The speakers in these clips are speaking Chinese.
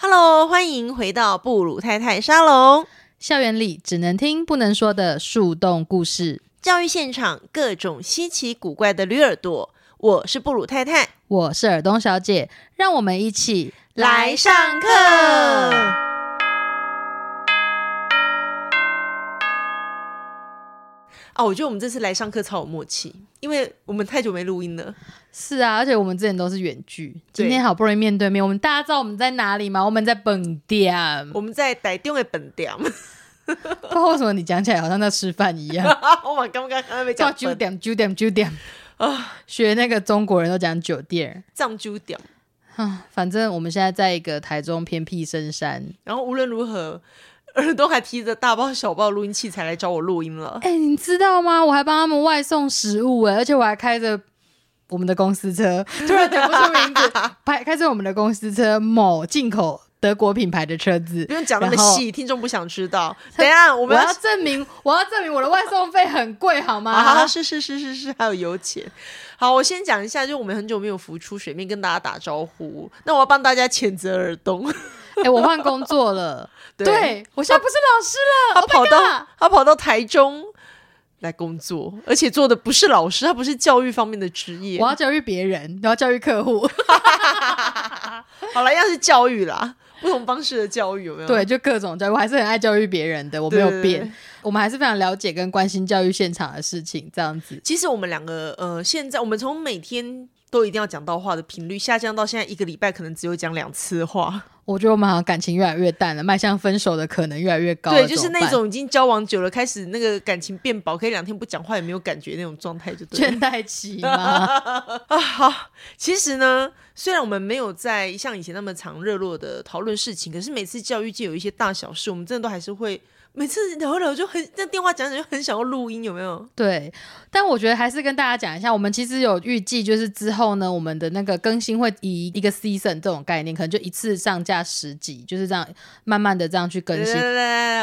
Hello，欢迎回到布鲁太太沙龙。校园里只能听不能说的树洞故事，教育现场各种稀奇古怪的驴耳朵。我是布鲁太太，我是尔东小姐，让我们一起来上课。啊，我觉得我们这次来上课超有默契，因为我们太久没录音了。是啊，而且我们之前都是远距，今天好不容易面对面。我们大家知道我们在哪里吗？我们在本店，我们在台中的本店。不知道为什么你讲起来好像在吃饭一样。我刚刚刚刚没讲九点九点九点啊，学那个中国人都讲酒店，藏九点啊。反正我们现在在一个台中偏僻深山，然后无论如何。耳朵还提着大包小包录音器材来找我录音了。哎，你知道吗？我还帮他们外送食物哎，而且我还开着我们的公司车，突然讲不出名字，开开着我们的公司车，某进口德国品牌的车子。不用讲那么细，听众不想知道。等下我们要证明，我要证明我的外送费很贵，好吗？啊，是是是是是，还有油钱。好，我先讲一下，就我们很久没有浮出水面跟大家打招呼，那我要帮大家谴责耳东。哎，我换工作了，对我现在不是老师了，他跑到他跑到台中来工作，而且做的不是老师，他不是教育方面的职业，我要教育别人，我要教育客户。好了，要是教育啦，不同方式的教育有没有？对，就各种教育，我还是很爱教育别人的，我没有变，我们还是非常了解跟关心教育现场的事情，这样子。其实我们两个，呃，现在我们从每天。都一定要讲到话的频率下降到现在一个礼拜可能只有讲两次话。我觉得我们好像感情越来越淡了，迈向分手的可能越来越高。对，就是那种已经交往久了，开始那个感情变薄，可以两天不讲话也没有感觉那种状态，就倦怠期吗？啊，好。其实呢，虽然我们没有在像以前那么常热络的讨论事情，可是每次教育界有一些大小事，我们真的都还是会。每次聊一聊就很那电话讲讲就很想要录音，有没有？对，但我觉得还是跟大家讲一下，我们其实有预计，就是之后呢，我们的那个更新会以一个 season 这种概念，可能就一次上架十集，就是这样慢慢的这样去更新。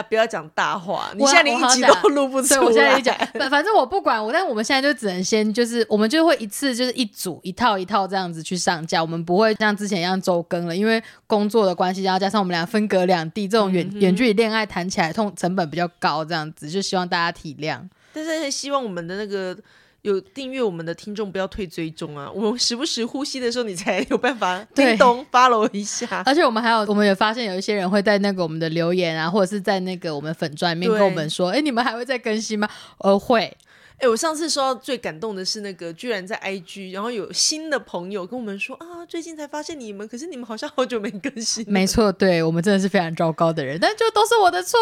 不要讲大话，你现在连一集都录不出来。我现在讲，反反正我不管我，但我们现在就只能先就是我们就会一次就是一组一套一套这样子去上架，我们不会像之前一样周更了，因为工作的关系，然后加上我们俩分隔两地，这种远远距离恋爱谈起来痛。成本比较高，这样子就希望大家体谅。但是希望我们的那个有订阅我们的听众不要退追踪啊！我们时不时呼吸的时候，你才有办法 叮咚 follow 一下。而且我们还有，我们也发现有一些人会在那个我们的留言啊，或者是在那个我们粉钻面跟我们说：“哎，你们还会再更新吗？”呃，会。哎，我上次收到最感动的是那个，居然在 IG，然后有新的朋友跟我们说啊，最近才发现你们，可是你们好像好久没更新。没错，对我们真的是非常糟糕的人，但就都是我的错，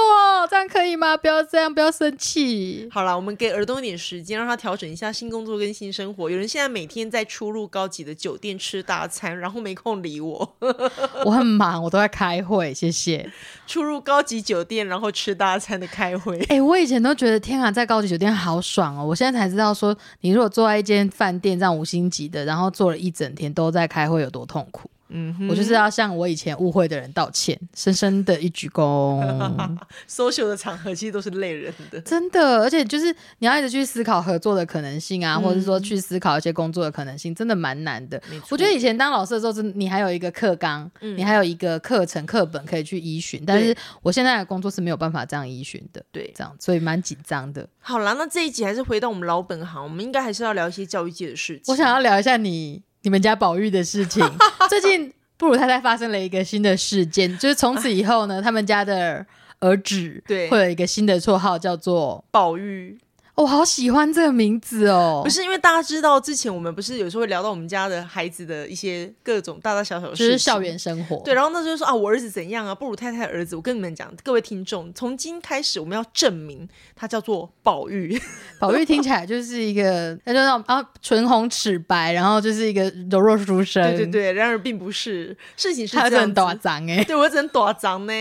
这样可以吗？不要这样，不要生气。好了，我们给耳东一点时间，让他调整一下新工作跟新生活。有人现在每天在出入高级的酒店吃大餐，然后没空理我。我很忙，我都在开会，谢谢。出入高级酒店，然后吃大餐的开会。哎，我以前都觉得天啊，在高级酒店好爽哦。我现在才知道，说你如果坐在一间饭店这样五星级的，然后坐了一整天都在开会，有多痛苦。嗯，我就是要向我以前误会的人道歉，深深的一鞠躬。social 的场合其实都是累人的，真的，而且就是你要一直去思考合作的可能性啊，或者是说去思考一些工作的可能性，真的蛮难的。我觉得以前当老师的时候，真你还有一个课纲，你还有一个课程课本可以去依循，但是我现在的工作是没有办法这样依循的。对，这样所以蛮紧张的。好啦，那这一集还是回到我们老本行，我们应该还是要聊一些教育界的事情。我想要聊一下你。你们家宝玉的事情，最近布鲁太太发生了一个新的事件，就是从此以后呢，他们家的儿子对会有一个新的绰号，叫做宝玉。我好喜欢这个名字哦！不是因为大家知道之前我们不是有时候会聊到我们家的孩子的一些各种大大小小的事，就是校园生活。对，然后那时候说啊，我儿子怎样啊？布鲁太太儿子，我跟你们讲，各位听众，从今开始我们要证明他叫做宝玉。宝玉听起来就是一个，他就那种啊，唇红齿白，然后就是一个柔弱书生。对对对，然而并不是，事情是他很短脏哎，对我只能短脏呢。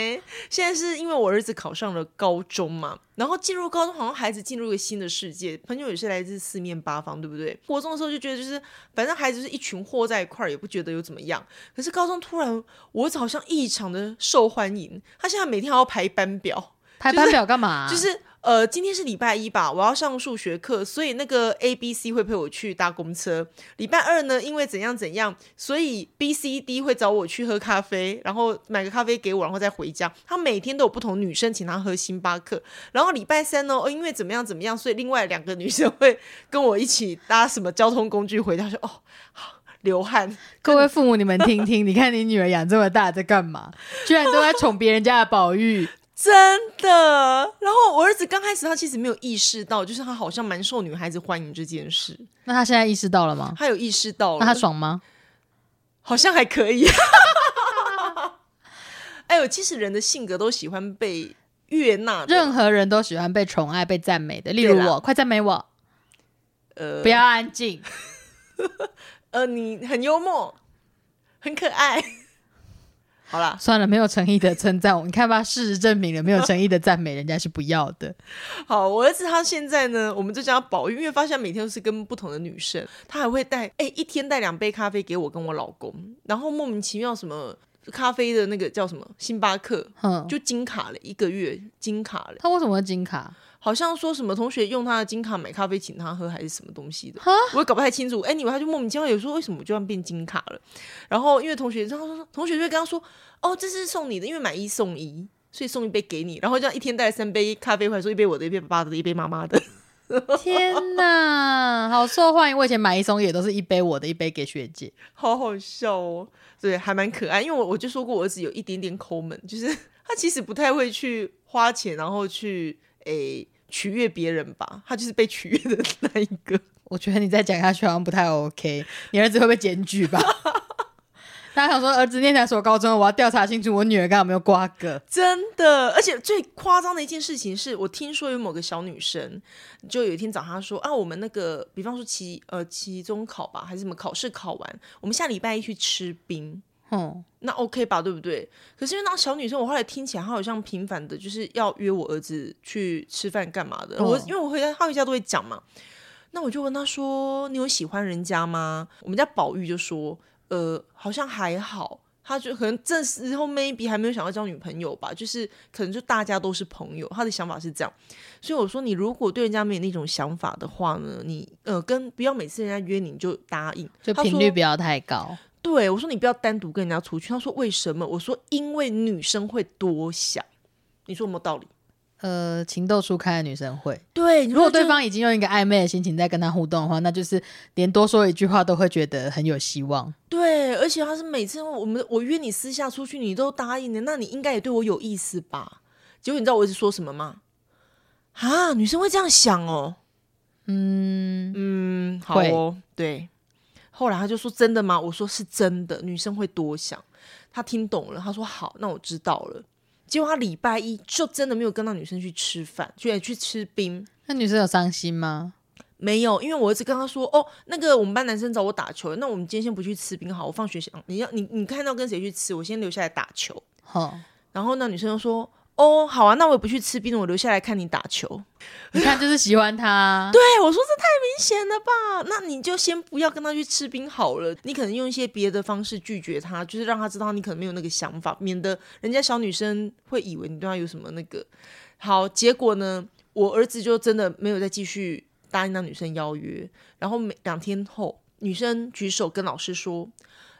现在是因为我儿子考上了高中嘛。然后进入高中，好像孩子进入一个新的世界，朋友也是来自四面八方，对不对？国中的时候就觉得，就是反正孩子是一群货在一块儿，也不觉得有怎么样。可是高中突然，我好像异常的受欢迎。他现在每天还要排班表，排班表干嘛？就是呃，今天是礼拜一吧，我要上数学课，所以那个 A、B、C 会陪我去搭公车。礼拜二呢，因为怎样怎样，所以 B、C、D 会找我去喝咖啡，然后买个咖啡给我，然后再回家。他每天都有不同女生请他喝星巴克。然后礼拜三呢，哦，因为怎么样怎么样，所以另外两个女生会跟我一起搭什么交通工具回家。说哦，流汗。各位父母，你们听听，你看你女儿养这么大在干嘛？居然都在宠别人家的宝玉。真的，然后我儿子刚开始他其实没有意识到，就是他好像蛮受女孩子欢迎这件事。那他现在意识到了吗？他有意识到了，那他爽吗？好像还可以。哎呦，其实人的性格都喜欢被悦纳，任何人都喜欢被宠爱、被赞美的。例如我，快赞美我。呃，不要安静。呃，你很幽默，很可爱。好啦，算了，没有诚意的称赞我，你看吧，事实证明了，没有诚意的赞美人家是不要的。好，我儿子他现在呢，我们就叫他宝玉，因为发现每天都是跟不同的女生，他还会带，哎，一天带两杯咖啡给我跟我老公，然后莫名其妙什么咖啡的那个叫什么星巴克，嗯，就金卡了一个月，金卡了。他为什么会金卡？好像说什么同学用他的金卡买咖啡请他喝，还是什么东西的，我也搞不太清楚。哎，你们他就莫名其妙有说为什么就要变金卡了？然后因为同学，他说同学就会跟他说，哦，这是送你的，因为买一送一，所以送一杯给你。然后这样一天带三杯咖啡回来，说一杯我的，一杯爸爸的，一杯妈妈的。天哪，好受欢迎！我以前买一送一也都是一杯我的，一杯给学姐，好好笑哦。对，还蛮可爱。因为我我就说过，我儿子有一点点抠门，就是 他其实不太会去花钱，然后去诶。取悦别人吧，他就是被取悦的那一个。我觉得你再讲下去好像不太 OK，你儿子会被检举吧？大家想说儿子念哪所高中？我要调查清楚我女儿刚有没有瓜葛。真的，而且最夸张的一件事情是我听说有某个小女生，就有一天早上说啊，我们那个比方说期呃期中考吧，还是什么考试考完，我们下礼拜一去吃冰。哦，那 OK 吧，对不对？可是因为那小女生，我后来听起来她好像频繁的，就是要约我儿子去吃饭干嘛的。我因为我回家，他回家都会讲嘛。那我就问他说：“你有喜欢人家吗？”我们家宝玉就说：“呃，好像还好。”他就可能这时候 maybe 还没有想要交女朋友吧，就是可能就大家都是朋友。他的想法是这样，所以我说你如果对人家没有那种想法的话呢，你呃跟不要每次人家约你就答应，就频率不要太高。对我说：“你不要单独跟人家出去。”他说：“为什么？”我说：“因为女生会多想。”你说有没有道理？呃，情窦初开的女生会。对，如果对方已经用一个暧昧的心情在跟他互动的话，那就是连多说一句话都会觉得很有希望。对，而且他是每次我们我约你私下出去，你都答应的，那你应该也对我有意思吧？结果你知道我一直说什么吗？啊，女生会这样想哦。嗯嗯，好哦，对。后来他就说：“真的吗？”我说：“是真的。”女生会多想，他听懂了。他说：“好，那我知道了。”结果他礼拜一就真的没有跟到女生去吃饭，就去吃冰。那女生有伤心吗？没有，因为我一直跟他说：“哦，那个我们班男生找我打球，那我们今天先不去吃冰，好，我放学想你要你你看到跟谁去吃，我先留下来打球。”好，然后那女生就说。哦，好啊，那我也不去吃冰了，我留下来看你打球。你看，就是喜欢他。对，我说这太明显了吧？那你就先不要跟他去吃冰好了。你可能用一些别的方式拒绝他，就是让他知道你可能没有那个想法，免得人家小女生会以为你对他有什么那个。好，结果呢，我儿子就真的没有再继续答应那女生邀约。然后每两天后，女生举手跟老师说：“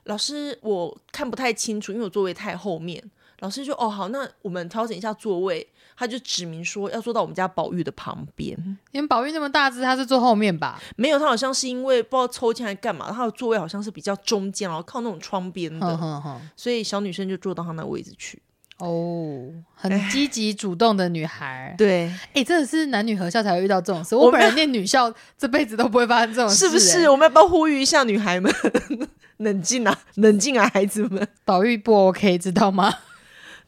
老师，我看不太清楚，因为我座位太后面。”老师就哦好，那我们调整一下座位。他就指明说要坐到我们家宝玉的旁边。因为宝玉那么大只，他是坐后面吧？没有，他好像是因为不知道抽签还干嘛，他的座位好像是比较中间，然后靠那种窗边的，所以小女生就坐到他那位置去。哦，很积极主动的女孩。对，哎，真的是男女合校才会遇到这种事。我本人念女校，这辈子都不会发生这种事，是不是？我们要不要呼吁一下女孩们，冷静啊，冷静啊，孩子们。宝玉不 OK，知道吗？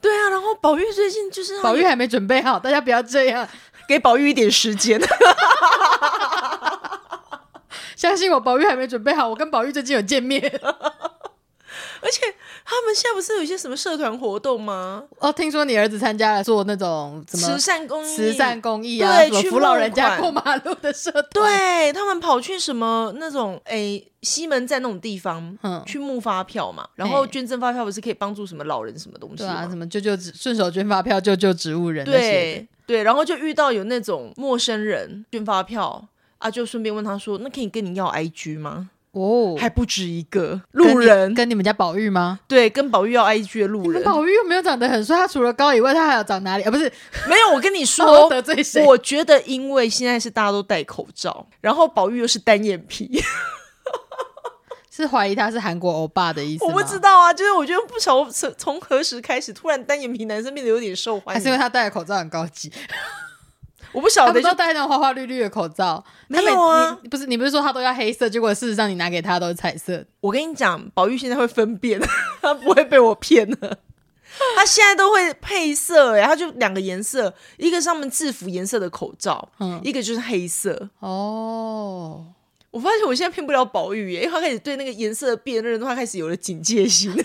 对啊，然后宝玉最近就是宝玉还没准备好，大家不要这样，给宝玉一点时间。相信我，宝玉还没准备好。我跟宝玉最近有见面，而且他们现在不是有一些什么社团活动吗？哦，听说你儿子参加了做那种什么慈善公益，慈善公益啊，对去扶老人家过马路的社团，对他们跑去什么那种诶西门站那种地方，嗯去募发票嘛，然后捐赠发票不是可以帮助什么老人什么东西对啊，吗？什么救救顺手捐发票救救植物人那些对，然后就遇到有那种陌生人捐发票啊，就顺便问他说：“那可以跟你要 IG 吗？”哦，还不止一个路人，跟你们家宝玉吗？对，跟宝玉要 IG 的路人宝玉又没有长得很帅，他除了高以外，他还要长哪里啊？不是，没有。我跟你我说，得罪谁？我觉得因为现在是大家都戴口罩，然后宝玉又是单眼皮，是怀疑他是韩国欧巴的意思我？不知道啊，就是我觉得不晓得从从何时开始，突然单眼皮男生变得有点受欢迎。还是因为他戴的口罩很高级，我不晓得，就他不都戴那种花花绿绿的口罩？没有啊不是你不是说他都要黑色，结果事实上你拿给他都是彩色。我跟你讲，宝玉现在会分辨，他不会被我骗了。他现在都会配色，哎，他就两个颜色，一个是他们制服颜色的口罩，嗯一个就是黑色。哦，我发现我现在骗不了宝玉耶，因为他开始对那个颜色的辨认，他开始有了警戒心，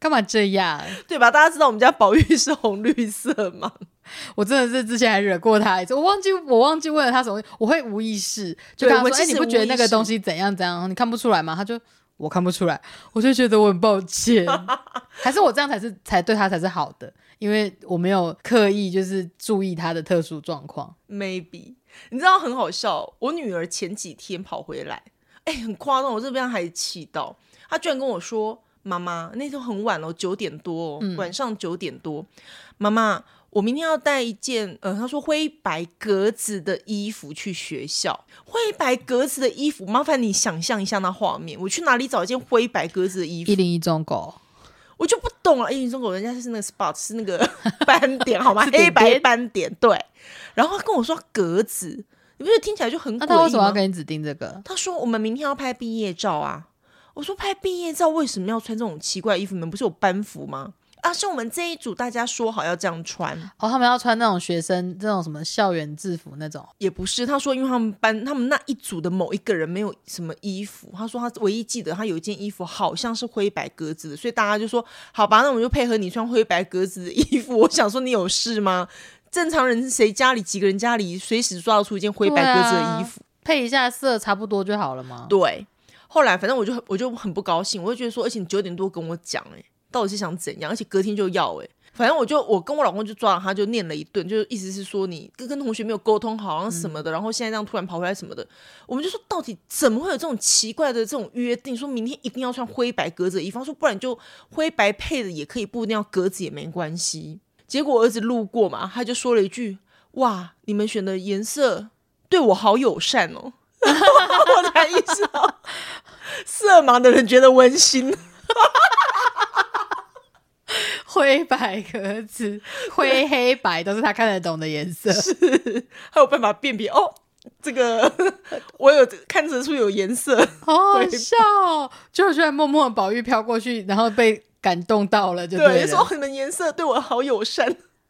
干嘛这样？对吧？大家知道我们家宝玉是红绿色吗？我真的是之前还惹过他一次，我忘记我忘记问了他什么，我会无意识就跟他说：“哎、你不觉得那个东西怎样怎样？你看不出来吗？”他就我看不出来，我就觉得我很抱歉，还是我这样才是才对他才是好的，因为我没有刻意就是注意他的特殊状况。maybe，你知道很好笑，我女儿前几天跑回来，哎、很夸张，我这边还气到，她居然跟我说：“妈妈，那天很晚了，九点多、哦，晚上九点多，妈妈。”我明天要带一件，呃，他说灰白格子的衣服去学校。灰白格子的衣服，麻烦你想象一下那画面，我去哪里找一件灰白格子的衣服一？零一中狗，我就不懂了。一零一中狗人家是那个 spot 是那个 斑点好吗？黑白斑点对。然后他跟我说格子，你不觉得听起来就很诡异那他为什么要吗？给你指定这个？他说我们明天要拍毕业照啊。我说拍毕业照为什么要穿这种奇怪的衣服？你们不是有班服吗？啊，是我们这一组大家说好要这样穿，哦，他们要穿那种学生这种什么校园制服那种。也不是。他说，因为他们班他们那一组的某一个人没有什么衣服，他说他唯一记得他有一件衣服好像是灰白格子的，所以大家就说好吧，那我们就配合你穿灰白格子的衣服。我想说，你有事吗？正常人谁家里几个人家里随时抓得出一件灰白格子的衣服？配一下色差不多就好了吗？对。后来反正我就我就很不高兴，我就觉得说，而且你九点多跟我讲、欸，到底是想怎样？而且隔天就要、欸，反正我就我跟我老公就抓了他，就念了一顿，就是意思是说你跟跟同学没有沟通好，像什么的，然后现在这样突然跑回来什么的，我们就说到底怎么会有这种奇怪的这种约定？说明天一定要穿灰白格子的衣服，说不然就灰白配的也可以，不一定要格子也没关系。结果我儿子路过嘛，他就说了一句：“哇，你们选的颜色对我好友善哦。”我才意识到，色盲的人觉得温馨。灰白格子、灰黑白都是他看得懂的颜色。是还有办法辨别哦。这个 我有看得出有颜色，好好笑、哦！就居然默默的宝玉飘过去，然后被感动到了，就对，了。说你们颜色对我好友善，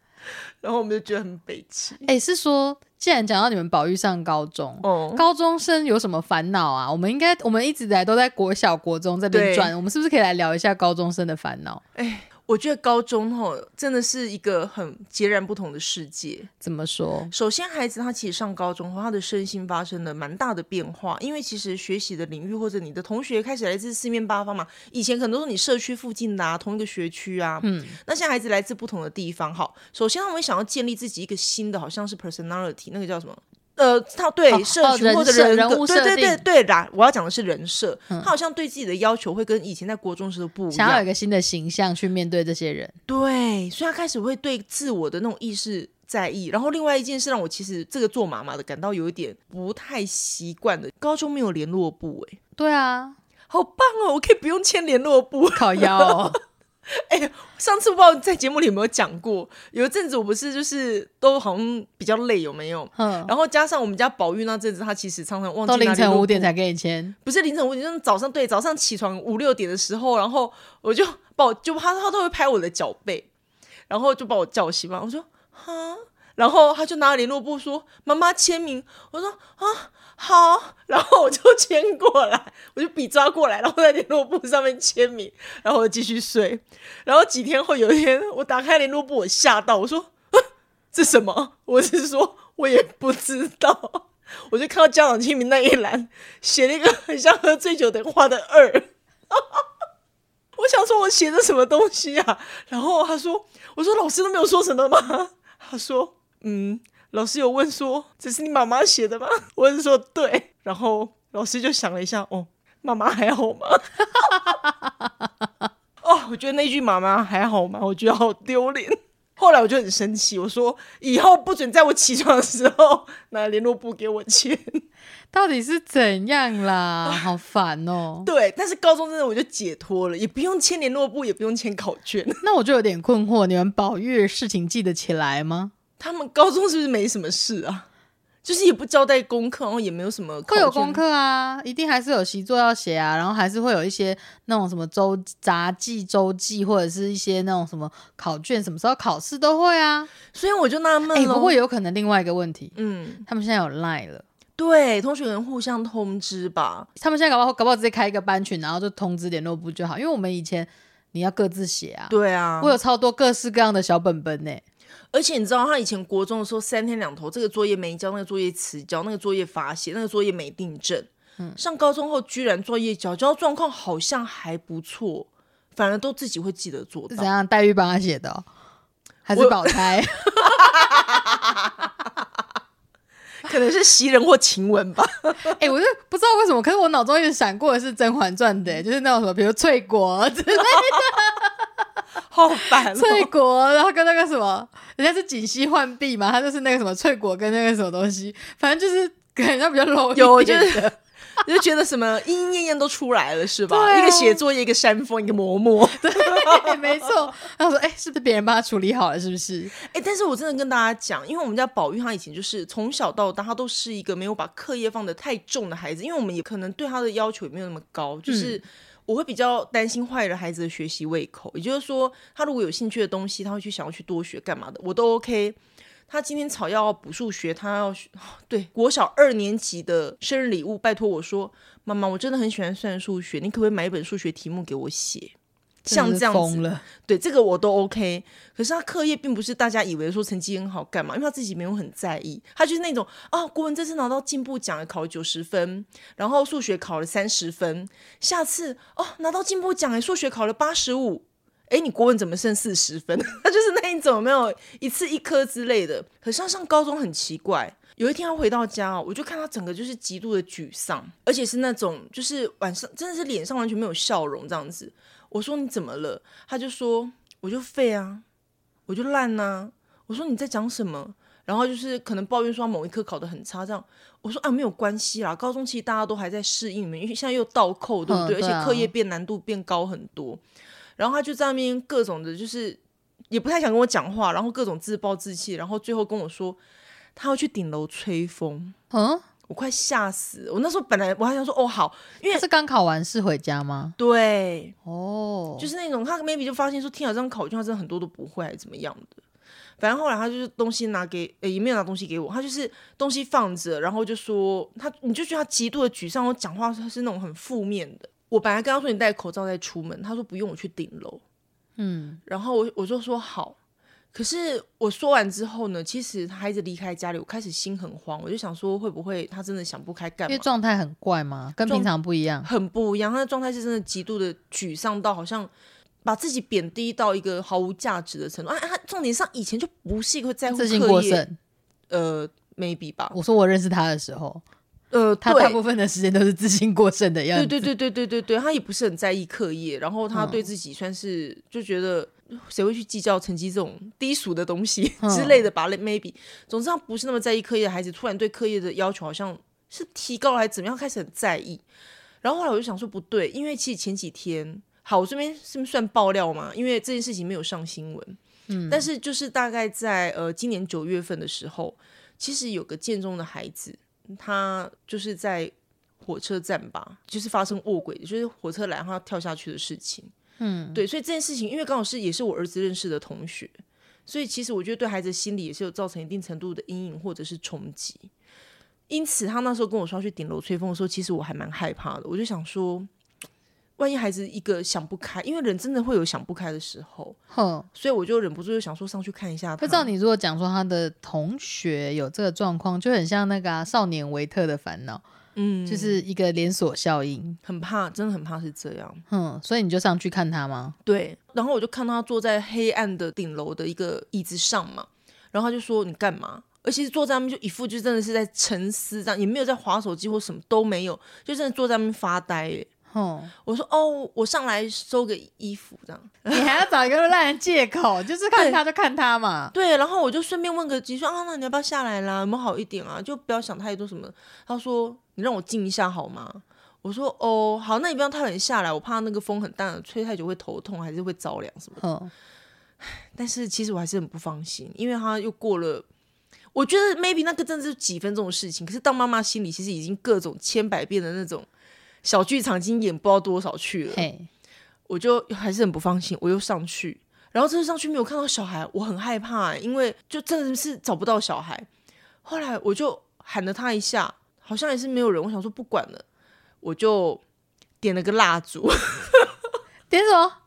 然后我们就觉得很悲戚。哎、是说，既然讲到你们宝玉上高中，哦，高中生有什么烦恼啊？我们应该，我们一直以来都在国小、国中这边对转，我们是不是可以来聊一下高中生的烦恼？哎，我觉得高中吼真的是一个很截然不同的世界。怎么说？首先，孩子他其实上高中后，他的身心发生了蛮大的变化，因为其实学习的领域或者你的同学开始来自四面八方嘛。以前可能都是你社区附近的啊，同一个学区啊，嗯，那现在孩子来自不同的地方，好，首先他们会想要建立自己一个新的，好像是 personality，那个叫什么？呃，他对哦社群哦或者人人设人物格对对对对啦，我要讲的是人设，他好像对自己的要求会跟以前在国中时候不一想要有一，个新的形象去面对这些人，对，所以他开始会对自我的那种意识在意。然后另外一件事让我其实这个做妈妈的感到有一点不太习惯的，高中没有联络部，哎，对啊，好棒哦，我可以不用签联络部，烤腰、哦，上次不知道在节目里有没有讲过，有一阵子我不是就是都好像比较累，有没有？嗯，然后加上我们家宝玉那阵子，他其实常常忘记到凌晨五点才给你签，不是凌晨五点，就是早上对早上起床五六点的时候，然后我就把我就他他都会拍我的脚背，然后就把我叫醒嘛。我说哈，然后他就拿联络簿说妈妈签名，我说啊好，然后我就签过来，我就笔抓过来，然后在联络簿上面签名，然后我继续睡。然后几天后有一天，我打开联络簿，我吓到，我说：“ 这什么？”我是说，我也不知道。我就看到家长签名那一栏，写了一个很像喝醉酒的话的二。我想说，我写的什么东西啊？然后他说：“我说老师都没有说什么吗？”他说：“嗯。”老师有问说：“这是你妈妈写的吗？” 我是说：“对。”然后老师就想了一下：“哦，妈妈还好吗？” 哦，我觉得那句“妈妈还好吗”，我觉得好丢脸。后来我就很生气，我说：“以后不准在我起床的时候 拿联络簿给我签。”到底是怎样啦？好烦哦。对，但是高中真的我就解脱了，也不用签联络簿，也不用签考卷。那我就有点困惑，你们保育事情记得起来吗？他们高中是不是没什么事啊？就是也不交代功课，然后也没有什么会有功课啊，一定还是有习作要写啊，然后还是会有一些那种什么周杂记、周记，或者是一些那种什么考卷，什么时候考试都会啊。所以我就纳闷了，不会有可能另外一个问题，嗯，他们现在有 Line 了，对，同学们互相通知吧。他们现在搞不好搞不好直接开一个班群，然后就通知联络部就好，因为我们以前你要各自写啊，对啊，我有超多各式各样的小本本呢。而且你知道，他以前国中的时候三天两头，这个作业没交，那个作业迟交，那个作业罚写，那个作业没订正。嗯，上高中后居然作业交，交状况好像还不错，反而都自己会记得做到。怎样？黛玉帮他写的，还是宝钗？可能是袭人或晴雯吧。哎，我就不知道为什么，可是我脑中一直闪过的是《甄嬛传》的，就是那种什么，比如翠果之类的。好烦！翠果，然后跟那个什么，人家是锦溪浣碧嘛，他就是那个什么翠果跟那个什么东西，反正就是感觉比较 low 有就是就觉得什么莺莺燕燕都出来了是吧？一个写作业，一个山峰，一个嬷嬷，对，没错。然后说，哎，是不是别人帮他处理好了？是不是？哎，但是我真的跟大家讲，因为我们家宝玉他以前就是从小到大，他都是一个没有把课业放的太重的孩子，因为我们也可能对他的要求也没有那么高，就是。我会比较担心坏了孩子的学习胃口，也就是说，他如果有兴趣的东西，他会去想要去多学干嘛的，我都 OK。他今天草要补数学，他要对国小二年级的生日礼物，拜托我说，妈妈，我真的很喜欢算数学，你可不可以买一本数学题目给我写？像这样子，对这个我都 OK。可是他课业并不是大家以为说成绩很好干嘛，因为他自己没有很在意。他就是那种啊，国文这次拿到进步奖，考了九十分，然后数学考了三十分。下次哦，拿到进步奖，哎，数学考了八十五，哎，你国文怎么剩四十分？他就是那一种没有一次一科之类的。可是他上高中很奇怪，有一天他回到家哦，我就看他整个就是极度的沮丧，而且是那种就是晚上真的是脸上完全没有笑容这样子。我说你怎么了？他就说我就废啊，我就烂呐。我说你在讲什么？然后就是可能抱怨说某一科考得很差，这样。我说啊没有关系啦，高中其实大家都还在适应嘛，因为现在又倒扣，对不对？而且课业变难度变高很多。然后他就在那边各种的，就是也不太想跟我讲话，然后各种自暴自弃，然后最后跟我说他要去顶楼吹风。嗯。我快吓死！我那时候本来我还想说哦好，因为是刚考完试回家吗？对，哦，就是那种他 maybe 就发现说，天啊，这张考卷他真的很多都不会，还是怎么样的？反正后来他就是东西拿给，呃，也没有拿东西给我，他就是东西放着，然后就说他，你就觉得他极度的沮丧，我讲话他是那种很负面的。我本来跟他说你戴口罩再出门，他说不用，我去顶楼。嗯，然后我我就说好。可是我说完之后呢，其实他孩子离开家里，我开始心很慌，我就想说会不会他真的想不开干嘛？因为状态很怪吗？跟平常不一样，很不一样。他的状态是真的极度的沮丧到好像把自己贬低到一个毫无价值的程度。啊，他重点上以前就不是一个在乎课业，呃，maybe 吧。我说我认识他的时候。呃，他大部分的时间都是自信过剩的样子。对对对对对对对，他也不是很在意课业，然后他对自己算是就觉得谁会去计较成绩这种低俗的东西之类的吧？Maybe，总之他不是那么在意课业的孩子，突然对课业的要求好像是提高了还是怎么样，开始很在意。然后后来我就想说不对，因为其实前几天，好，我这边是不是算爆料嘛？因为这件事情没有上新闻，嗯，但是就是大概在呃今年九月份的时候，其实有个建中的孩子。他就是在火车站吧，就是发生卧轨，就是火车来然后跳下去的事情。嗯，对，所以这件事情，因为刚好是也是我儿子认识的同学，所以其实我觉得对孩子心理也是有造成一定程度的阴影或者是冲击。因此他那时候跟我说要去顶楼吹风的时候，其实我还蛮害怕的。我就想说，万一孩子一个想不开，因为人真的会有想不开的时候，哼，所以我就忍不住就想说上去看一下他。不知道你如果讲说他的同学有这个状况，就很像那个、啊《少年维特的烦恼》，嗯，就是一个连锁效应。很怕，真的很怕是这样。嗯，所以你就上去看他吗？对，然后我就看到他坐在黑暗的顶楼的一个椅子上嘛，然后他就说你干嘛？而且是坐在那边就一副就真的是在沉思这样，也没有在划手机或什么都没有，就真的坐在那边发呆耶。哼，我说哦，我上来收个衣服这样。你还要找一个烂人借口，就是看他就看他嘛。对，然后我就顺便问个几说啊，那你要不要下来啦？有没有好一点啊？就不要想太多什么。他说你让我静一下好吗？我说哦好，那你不要太晚下来，我怕那个风很大，吹太久会头痛，还是会着凉什么的。哼，但是其实我还是很不放心，因为他又过了。我觉得 maybe 那个真的是几分钟的事情，可是当妈妈心里其实已经各种千百遍的那种小剧场已经演不知道多少去了，我就还是很不放心，我又上去，然后这次上去没有看到小孩，我很害怕、因为就真的是找不到小孩。后来我就喊了他一下，好像也是没有人，我想说不管了，我就点了个蜡烛，点什么？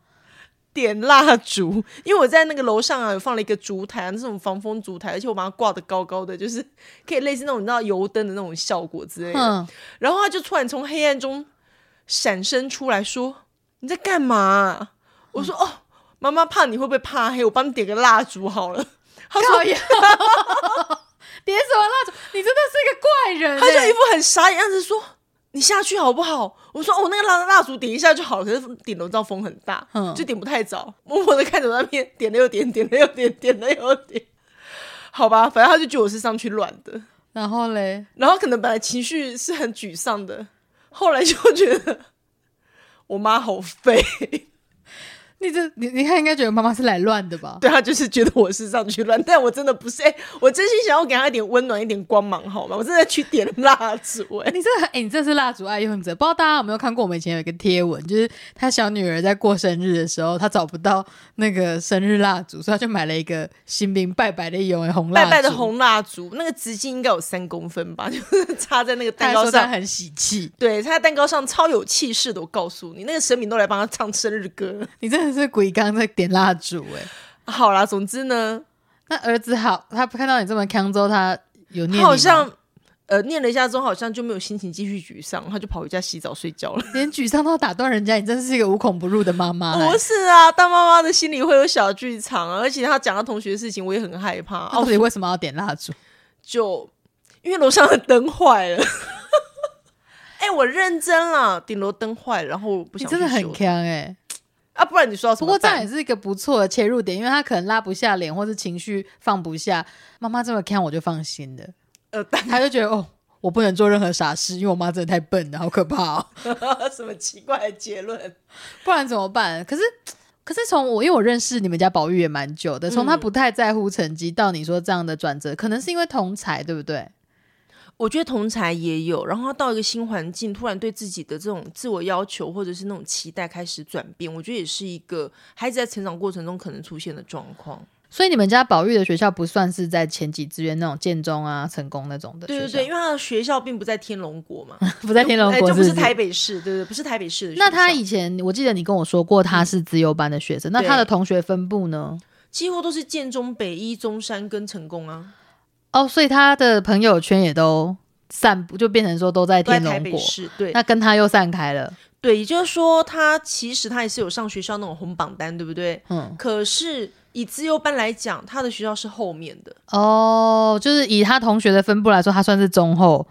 点蜡烛，因为我在那个楼上啊，有放了一个烛台啊，那种防风烛台，而且我把它挂的高高的，就是可以类似那种你知道油灯的那种效果之类的。哼，然后他就突然从黑暗中闪身出来说：“你在干嘛啊、我说：“哦，妈妈怕你会不会怕黑，我帮你点个蜡烛好了。”他说靠呀！点什么蜡烛？你真的是一个怪人、欸他就一副很傻眼样子说：“你下去好不好？”我说：“哦，那个蜡蜡烛点一下就好了。”可是顶楼道风很大，嗯就点不太着，默默的看着那边点了又点，点了又点，点了又点。好吧，反正他就觉得我是上去乱的，然后嘞，然后可能本来情绪是很沮丧的，后来就觉得我妈好废，你这你你看应该觉得妈妈是来乱的吧？对他就是觉得我是上去乱，但我真的不是，哎、我真心想要给他一点温暖，一点光芒，好吗？我真的去点蜡烛、哎，你这个，哎、你这是蜡烛爱用者，不知道大家有没有看过？我们以前有一个贴文，就是他小女儿在过生日的时候，她找不到那个生日蜡烛，所以她就买了一个新兵拜拜的用的红蜡烛，拜拜的，红蜡烛，那个直径应该有三公分吧，就是插在那个蛋糕上。很喜气。对，插在蛋糕上超有气势的，我告诉你，那个神明都来帮他唱生日歌。你真的是鬼刚在点蜡烛哎、好啦，总之呢，那儿子好，他看到你这么康之后，他有念他好像呃念了一下之后，好像就没有心情继续沮丧，他就跑回家洗澡睡觉了。连沮丧都要打断人家，你真是一个无孔不入的妈妈、哎不是啊，当妈妈的心里会有小剧场啊，而且他讲到同学的事情，我也很害怕。到哦，底为什么要点蜡烛？就因为楼上的灯坏了。哎、我认真了，顶楼灯坏了，然后我不你想真的很去修强哎、啊，不然你说不？过这样也是一个不错的切入点，因为他可能拉不下脸，或是情绪放不下。妈妈这么看我就放心了，呃，但他就觉得哦，我不能做任何傻事，因为我妈真的太笨了，好可怕哦，什么奇怪的结论？不然怎么办？可是。可是从我，因为我认识你们家宝玉也蛮久的，从他嗯不太在乎成绩到你说这样的转折，可能是因为同才，对不对？我觉得同才也有，然后他到一个新环境，突然对自己的这种自我要求或者是那种期待开始转变，我觉得也是一个孩子在成长过程中可能出现的状况。所以你们家宝玉的学校不算是在前几志愿那种建中啊、成功那种的对对对，因为他的学校并不在天龙国嘛，不在天龙国就不是台北市，对对，不是台北市的。那他以前我记得你跟我说过他是资优班的学生，那他的同学分布呢？几乎都是建中、北一、中山跟成功啊，哦，所以他的朋友圈也都散布，就变成说都在天龙国。对那跟他又散开了。对，也就是说，他其实他也是有上学校那种红榜单，对不对？嗯，可是以自由班来讲，他的学校是后面的，哦，就是以他同学的分布来说，他算是中后，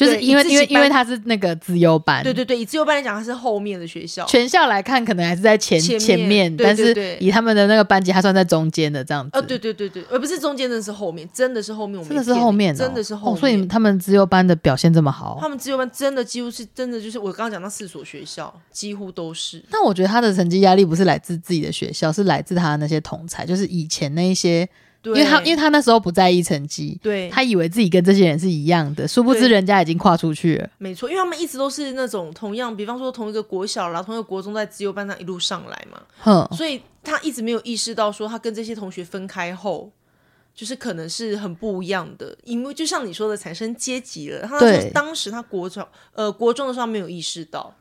就是因为因为因为他是那个资优班，对对对，以自优班来讲，他是后面的学校。全校来看可能还是在前前面面，但是以他们的那个班级，他算在中间的这样子。呃，对对对对，而不是中间，的是后面，真的是后面，真的是后面哦、真的是后。所以他们资优班的表现这么好。他们自优班真的几乎是真的，就是我刚刚讲到四所学校，几乎都是。但我觉得他的成绩压力不是来自自己的学校，是来自他的那些同才，就是以前那一些，对，因为他因为他那时候不在意成绩，对。他以为自己跟这些人是一样的，殊不知人家已经跨出去了。没错，因为他们一直都是那种同样，比方说同一个国小啦，同一个国中，在自由班上一路上来嘛，哼，所以他一直没有意识到说他跟这些同学分开后，就是可能是很不一样的，因为就像你说的，产生阶级了。他当时他国中呃国中的时候没有意识到，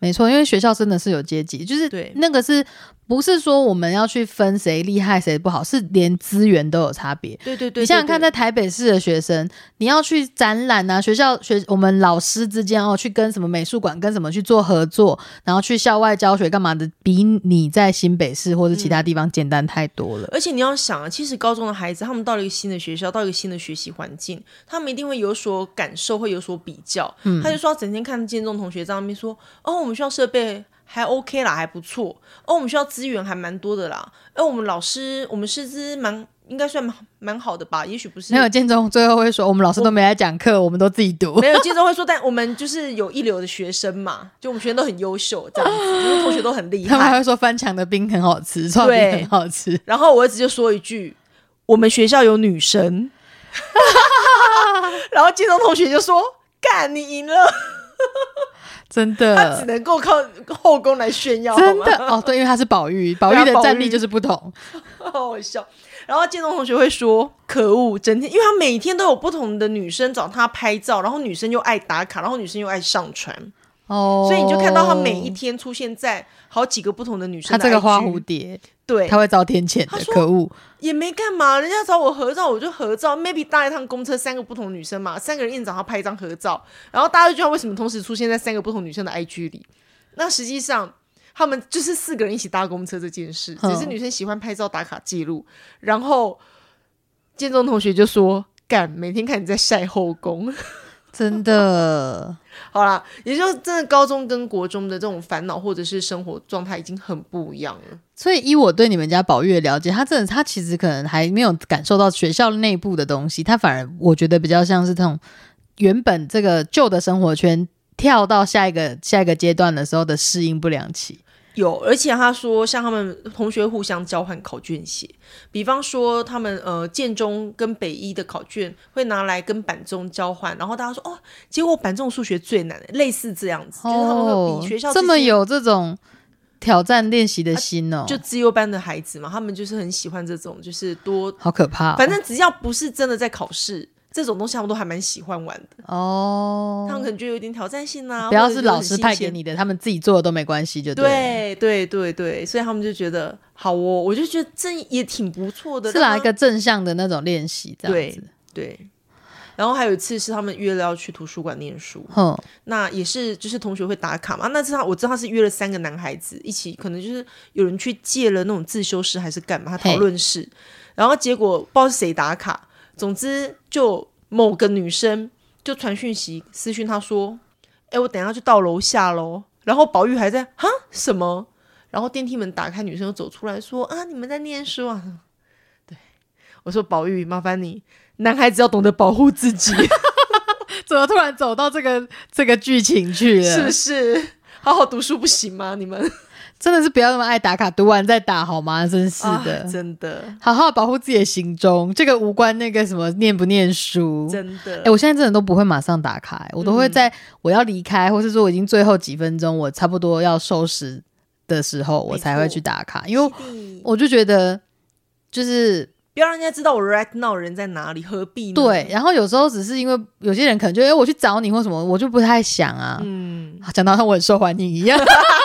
没错，因为学校真的是有阶级，就是对。那个是不是说我们要去分谁厉害谁不好，是连资源都有差别。对对对你想想看，在台北市的学生，你要去展览啊，学校学我们老师之间哦，去跟什么美术馆跟什么去做合作，然后去校外教学干嘛的，比你在新北市或者其他地方简单太多了。而且你要想啊，其实高中的孩子，他们到了一个新的学校，到一个新的学习环境，他们一定会有所感受，会有所比较。嗯他就说，整天看建中同学在那边说，哦，我们学校设备还 OK 啦，还不错。哦，我们学校资源还蛮多的啦。哦，我们老师，我们师资蛮应该算蛮蛮好的吧？也许不是没有建中最后会说，我们老师都没来讲课，我们都自己读。没有，建中会说，但我们就是有一流的学生嘛，就我们学生都很优秀，这样子，就是同学都很厉害。他们还会说翻墙的冰很好吃，对很好吃。然后我儿子就说一句：“我们学校有女生。”然后建中同学就说：“干，你赢了。真的”他只，能够靠后宫来炫耀，真的。好吗？哦，对，因为他是宝玉，宝玉的战力就是不同。好好笑。然后建东同学会说：“可恶，整天，因为他每天都有不同的女生找他拍照，然后女生又爱打卡，然后女生又爱上传，哦，所以你就看到他每一天出现在好几个不同的女生的他这个花蝴蝶，对他会遭天谴的，可恶。也没干嘛，人家找我合照我就合照，maybe 搭一趟公车，三个不同女生嘛，三个人一人找他拍一张合照，然后大家就知道为什么同时出现在三个不同女生的 IG 里。那实际上他们就是四个人一起搭公车这件事，只是嗯女生喜欢拍照打卡记录。然后建中同学就说：“干，每天看你在晒后宫。真的，” 好啦，也就真的高中跟国中的这种烦恼或者是生活状态已经很不一样了。所以依我对你们家宝玉的了解，他真的他其实可能还没有感受到学校内部的东西，他反而我觉得比较像是这种原本这个旧的生活圈跳到下一个下一个阶段的时候的适应不良期。有，而且他说，像他们同学互相交换考卷写，比方说他们呃建中跟北一的考卷会拿来跟板中交换，然后大家说哦，结果板中数学最难，类似这样子，就是他们会比学校这么有这种挑战练习的心哦，就自由班的孩子嘛，他们就是很喜欢这种，就是多，好可怕哦、反正只要不是真的在考试。这种东西他们都还蛮喜欢玩的，哦，他们可能觉得有点挑战性啊，不要是老师派给你的，他们自己做的都没关系，就对了。对对对对，所以他们就觉得好哦，我就觉得这也挺不错的，是来一个正向的那种练习，这样子。对。然后还有一次是他们约了要去图书馆念书，哼，那也是就是同学会打卡嘛。那次他我知道他是约了三个男孩子一起，可能就是有人去借了那种自修室还是干嘛，他讨论室。然后结果不知道是谁打卡，总之就某个女生就传讯息私讯他说：“哎，我等一下就到楼下喽。”然后宝玉还在哈什么？然后电梯门打开，女生又走出来说：“啊，你们在念书啊？” 对，我说宝玉，麻烦你，男孩子要懂得保护自己。怎么突然走到这个这个剧情去了？是不是？好好读书不行吗？你们真的是不要那么爱打卡，读完再打好吗？真是的，啊真的好好保护自己的行踪，这个无关那个什么念不念书。真的。哎、我现在真的都不会马上打卡、欸我都会在我要离开，或是说我已经最后几分钟，我差不多要收拾的时候，我才会去打卡，因为为我就觉得就是不要让人家知道我 right now 人在哪里，何必呢？对。然后有时候只是因为有些人可能觉得，哎、我去找你或什么，我就不太想啊。嗯，讲到像我很受欢迎一样，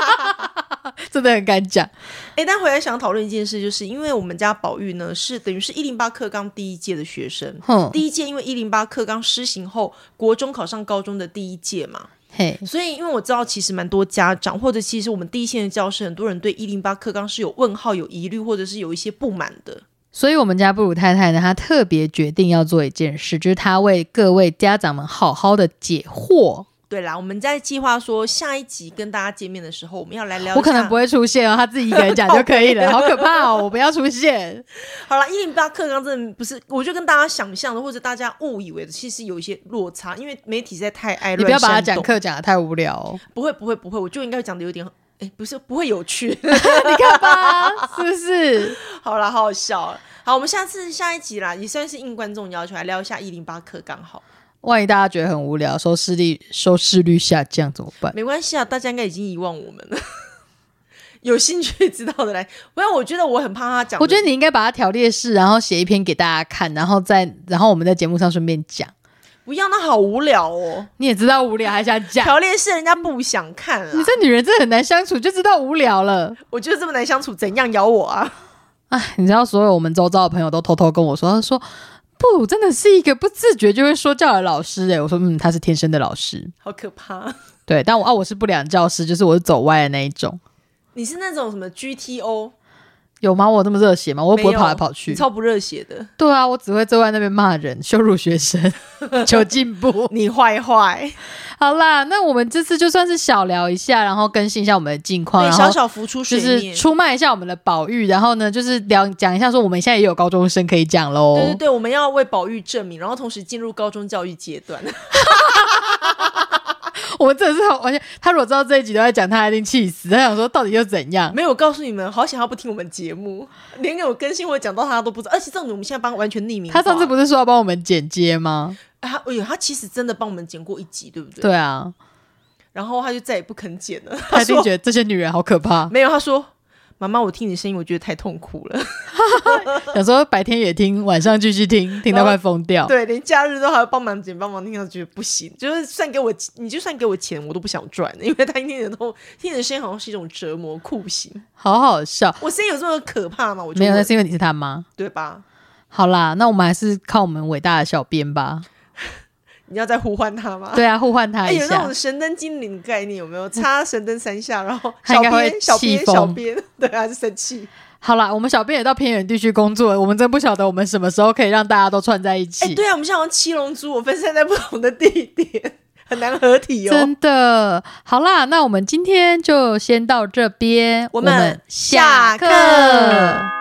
真的很敢讲。哎，但回来想讨论一件事，就是因为我们家宝玉呢是等于是一零八课纲第一届的学生，哼，第一届因为一零八课纲施行后，国中考上高中的第一届嘛，嘿，所以因为我知道其实蛮多家长或者其实我们第一线的教师，很多人对一零八课纲是有问号、有疑虑，或者是有一些不满的。所以我们家布鲁太太呢，她特别决定要做一件事，就是她为各位家长们好好的解惑。对啦，我们在计划说下一集跟大家见面的时候，我们要来聊。我可能不会出现哦，他自己一个人讲就可以了，好可怕哦！我不要出现。好了，一零八课纲真的不是，我就跟大家想象的或者大家误以为的，其实有一些落差，因为媒体实在太爱乱你不要把他讲课讲的太无聊哦，不会不会不会，我就应该讲的有点，哎，不是不会有趣。你看吧，是不是？好了，好好笑了。好，我们下次下一集啦，也算是应观众要求来聊一下一零八课纲好，万一大家觉得很无聊，收视率收视率下降怎么办？没关系啊，大家应该已经遗忘我们了。有兴趣知道的来，不然我觉得我很怕他讲。我觉得你应该把它条列式，然后写一篇给大家看，然后再然后我们在节目上顺便讲。不要，那好无聊哦。你也知道无聊，还想讲？条列式人家不想看了。你这女人真的很难相处，就知道无聊了。我觉得这么难相处，怎样咬我啊？哎，你知道，所有我们周遭的朋友都偷偷跟我说，他说不，真的是一个不自觉就会说教的老师。哎，我说嗯，他是天生的老师，好可怕。对，但我啊，我是不良教师，就是我是走歪的那一种。你是那种什么 GTO？有吗？我那么热血吗？我又不会跑来跑去，超不热血的。对啊，我只会坐在那边骂人、羞辱学生、求进步。你坏坏。好啦，那我们这次就算是小聊一下，然后更新一下我们的近况，然后小小浮出水面，出卖一下我们的宝玉。然后呢，就是聊讲一下，说我们现在也有高中生可以讲喽。对对对，我们要为宝玉证明，然后同时进入高中教育阶段。我们真的是好，完全他如果知道这一集都在讲，他一定气死。他想说到底又怎样？没有告诉你们，好想要不听我们节目，连有更新或者讲到他都不知道。而且这种我们现在帮完全匿名。他上次不是说要帮我们剪接吗？他哎呦，他其实真的帮我们剪过一集，对不对？对啊。然后他就再也不肯剪了。他一定觉得这些女人好可怕。没有，他说。妈妈，我听你声音，我觉得太痛苦了。想说白天也听，晚上继续听，听到快疯掉。对，连假日都还要帮忙剪、帮忙听，他觉得不行。就是算给我，你就算给我钱，我都不想赚，因为他一听的都听你的声音好像是一种折磨、酷刑。好好笑，我声音有这么可怕吗？我没有，那是因为你是他妈，对吧？好啦，那我们还是靠我们伟大的小编吧。你要再呼唤他吗？对啊，呼唤他一下。有那种神灯精灵的概念有没有？插神灯三下，然后 小编、小编、小编，对，啊，就生气。好啦，我们小编也到偏远地区工作，我们真不晓得我们什么时候可以让大家都串在一起。哎，对啊，我们像七龙珠，我分散在不同的地点，很难合体哦。真的，好啦，那我们今天就先到这边，我们下课。